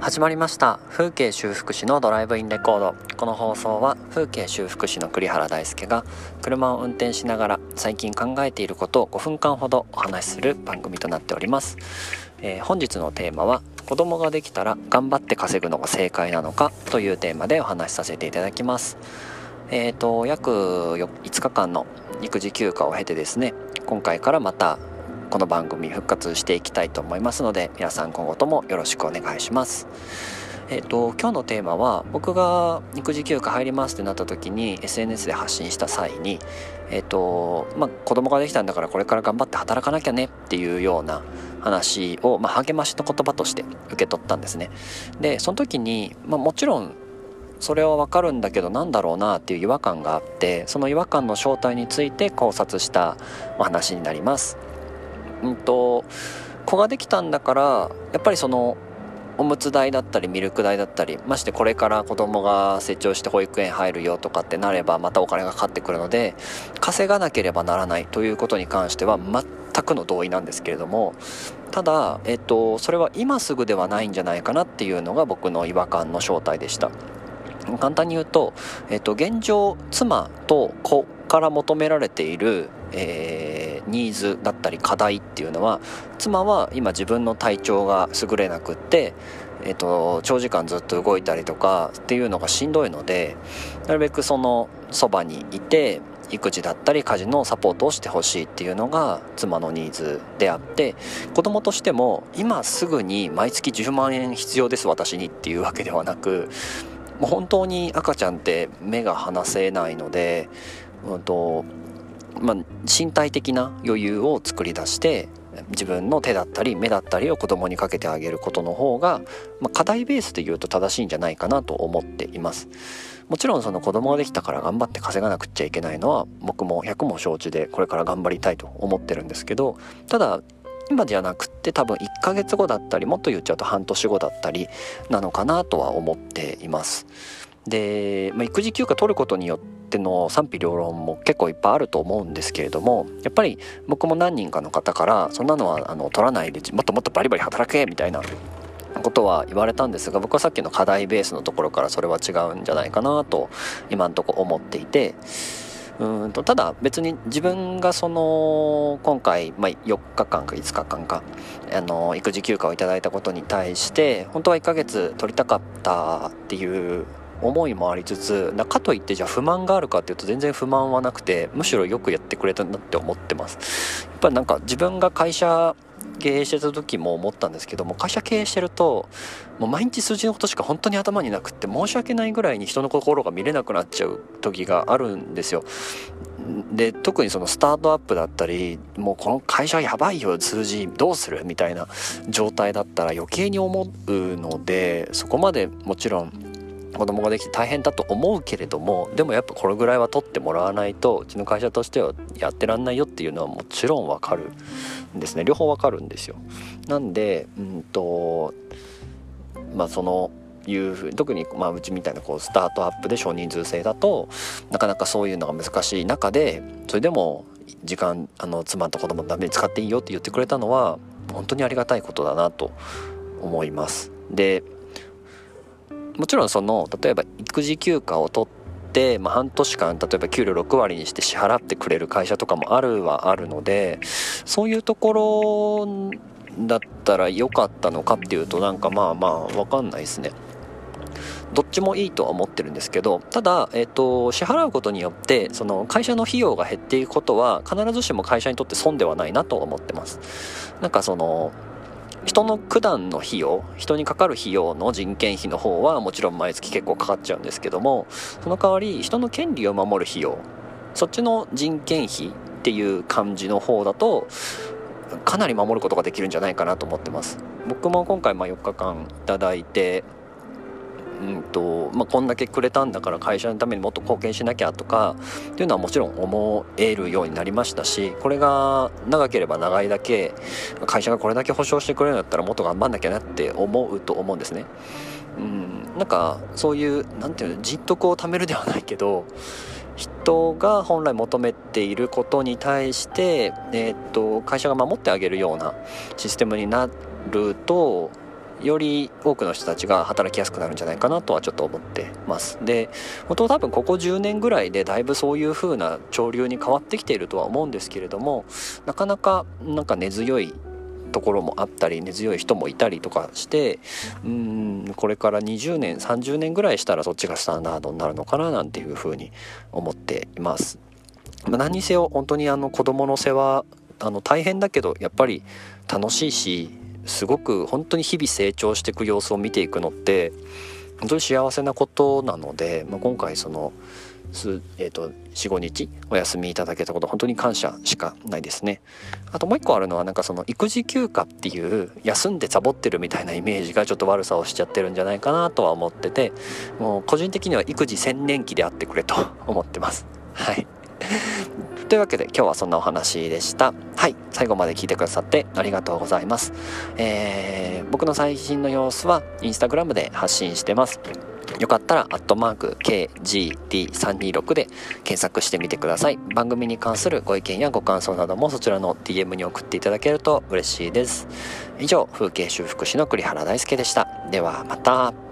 始まりました。風景修復師のドライブインレコード。この放送は風景修復師の栗原大輔が車を運転しながら最近考えていることを5分間ほどお話しする番組となっております、えー、本日のテーマは子供ができたら頑張って稼ぐのが正解なのかというテーマでお話しさせていただきます。えーと約5日間の育児休暇を経てですね今回からまたこの番組復活していきたいと思いますので皆さん今後ともよろしくお願いします。えっ、と今日のテーマは僕が育児休暇入りますってなった時に SNS で発信した際にえっ、ー、とまあ子供ができたんだからこれから頑張って働かなきゃねっていうような話を、まあ、励ましの言葉として受け取ったんですね。でその時に、まあ、もちろんそれはわかるんだけどなんだろうなっていう違和感があってその違和感の正体について考察したお話になります。うんと子ができたんだからやっぱりそのおむつ代だったりミルク代だったりましてこれから子供が成長して保育園入るよとかってなればまたお金がかかってくるので稼がなければならないということに関しては全くの同意なんですけれどもただ、えっと、それは今すぐではないんじゃないかなっていうのが僕の違和感の正体でした。簡単に言うと、えっと、現状妻と子から求められている、えー、ニーズだったり課題っていうのは妻は今自分の体調が優れなくって、えーと、長時間ずっと動いたりとかっていうのがしんどいのでなるべくそのそばにいて育児だったり家事のサポートをしてほしいっていうのが妻のニーズであって子供としても今すぐに毎月10万円必要です私にっていうわけではなくもう本当に赤ちゃんって目が離せないのでうんとまあ、身体的な余裕を作り出して自分の手だったり目だったりを子供にかけてあげることの方が、まあ、課題ベースで言うと正しいんじゃないかなと思っています。もちろんその子供ができたから頑張って稼がなくっちゃいけないのは僕も100も承知でこれから頑張りたいと思ってるんですけどただ今じゃなくって多分1ヶ月後だったりもっと言っちゃうと半年後だったりなのかなとは思っています。で、まあ、育児休暇取ることによってっての賛否両論も結構いっぱいあると思うんですけれどもやっぱり僕も何人かの方からそんなのはあの取らないでもっともっとバリバリ働けみたいなことは言われたんですが僕はさっきの課題ベースのところからそれは違うんじゃないかなと今んとこ思っていてうんとただ別に自分がその今回、まあ、4日間か5日間かあの育児休暇をいただいたことに対して本当は1ヶ月取りたかったっていう思いもありつつかといってじゃあ不満があるかっていうと全然不満はなくてむしろよくやってくれたなって思ってます。やっぱりなんか自分が会社経営してた時も思ったんですけども会社経営してるともう毎日数字のことしか本当に頭になくって申し訳ないぐらいに人の心が見れなくなっちゃう時があるんですよ。で特にそのスタートアップだったりもうこの会社やばいよ数字どうする？みたいな状態だったら余計に思うのでそこまでもちろん子供ができて大変だと思うけれどもでもやっぱこれぐらいは取ってもらわないとうちの会社としてはやってらんないよっていうのはもちろんわかるんですね両方わかるんですよ。なんでうんとまあそのいうふうに特にまあうちみたいなこうスタートアップで少人数制だとなかなかそういうのが難しい中でそれでも時間あの妻と子供のために使っていいよって言ってくれたのは本当にありがたいことだなと思います。でもちろんその例えば育児休暇を取って、まあ、半年間例えば給料6割にして支払ってくれる会社とかもあるはあるのでそういうところだったら良かったのかっていうとなんかまあまあ分かんないですね。どっちもいいとは思ってるんですけどただ、えーと、支払うことによってその会社の費用が減っていくことは必ずしも会社にとって損ではないなと思ってますなんかその人の九段の費用人にかかる費用の人件費の方はもちろん毎月結構かかっちゃうんですけどもその代わり人の権利を守る費用そっちの人件費っていう感じの方だとかなり守ることができるんじゃないかなと思ってます。僕も今回ま4日間いただいてうんとまあ、こんだけくれたんだから会社のためにもっと貢献しなきゃとかっていうのはもちろん思えるようになりましたしこれが長ければ長いだけ会社がこれだけ保証してくれるんだったらもっと頑張んなきゃなって思うと思うんですね。うん、なんかそういう何て言うの人徳を貯めるではないけど人が本来求めていることに対して、えー、っと会社が守ってあげるようなシステムになるとより多くの人たちが働きやすくなるんじゃないかなとはちょっと思ってますで本当多分ここ10年ぐらいでだいぶそういう風な潮流に変わってきているとは思うんですけれどもなかなかなんか根強いところもあったり根強い人もいたりとかしてうんこれから20年30年ぐらいしたらそっちがスタンダードになるのかななんていうふうに思っています。ま何にせよ本当にあの子供の世話あの大変だけどやっぱり楽しいしすごく本当に日々成長していく様子を見ていくのって本当に幸せなことなので、まあ、今回その、えーと、45日お休みいただけたこと本当に感謝しかないですね。あともう一個あるのはなんかその育児休暇っていう休んでサボってるみたいなイメージがちょっと悪さをしちゃってるんじゃないかなとは思っててもう個人的には育児専念期であってくれと思ってます。はい。というわけで今日はそんなお話でしたはい最後まで聞いてくださってありがとうございます、えー、僕の最新の様子はインスタグラムで発信してますよかったら、アットマーク KGD326 で検索してみてください。番組に関するご意見やご感想などもそちらの DM に送っていただけると嬉しいです。以上、風景修復師の栗原大輔でした。ではまた。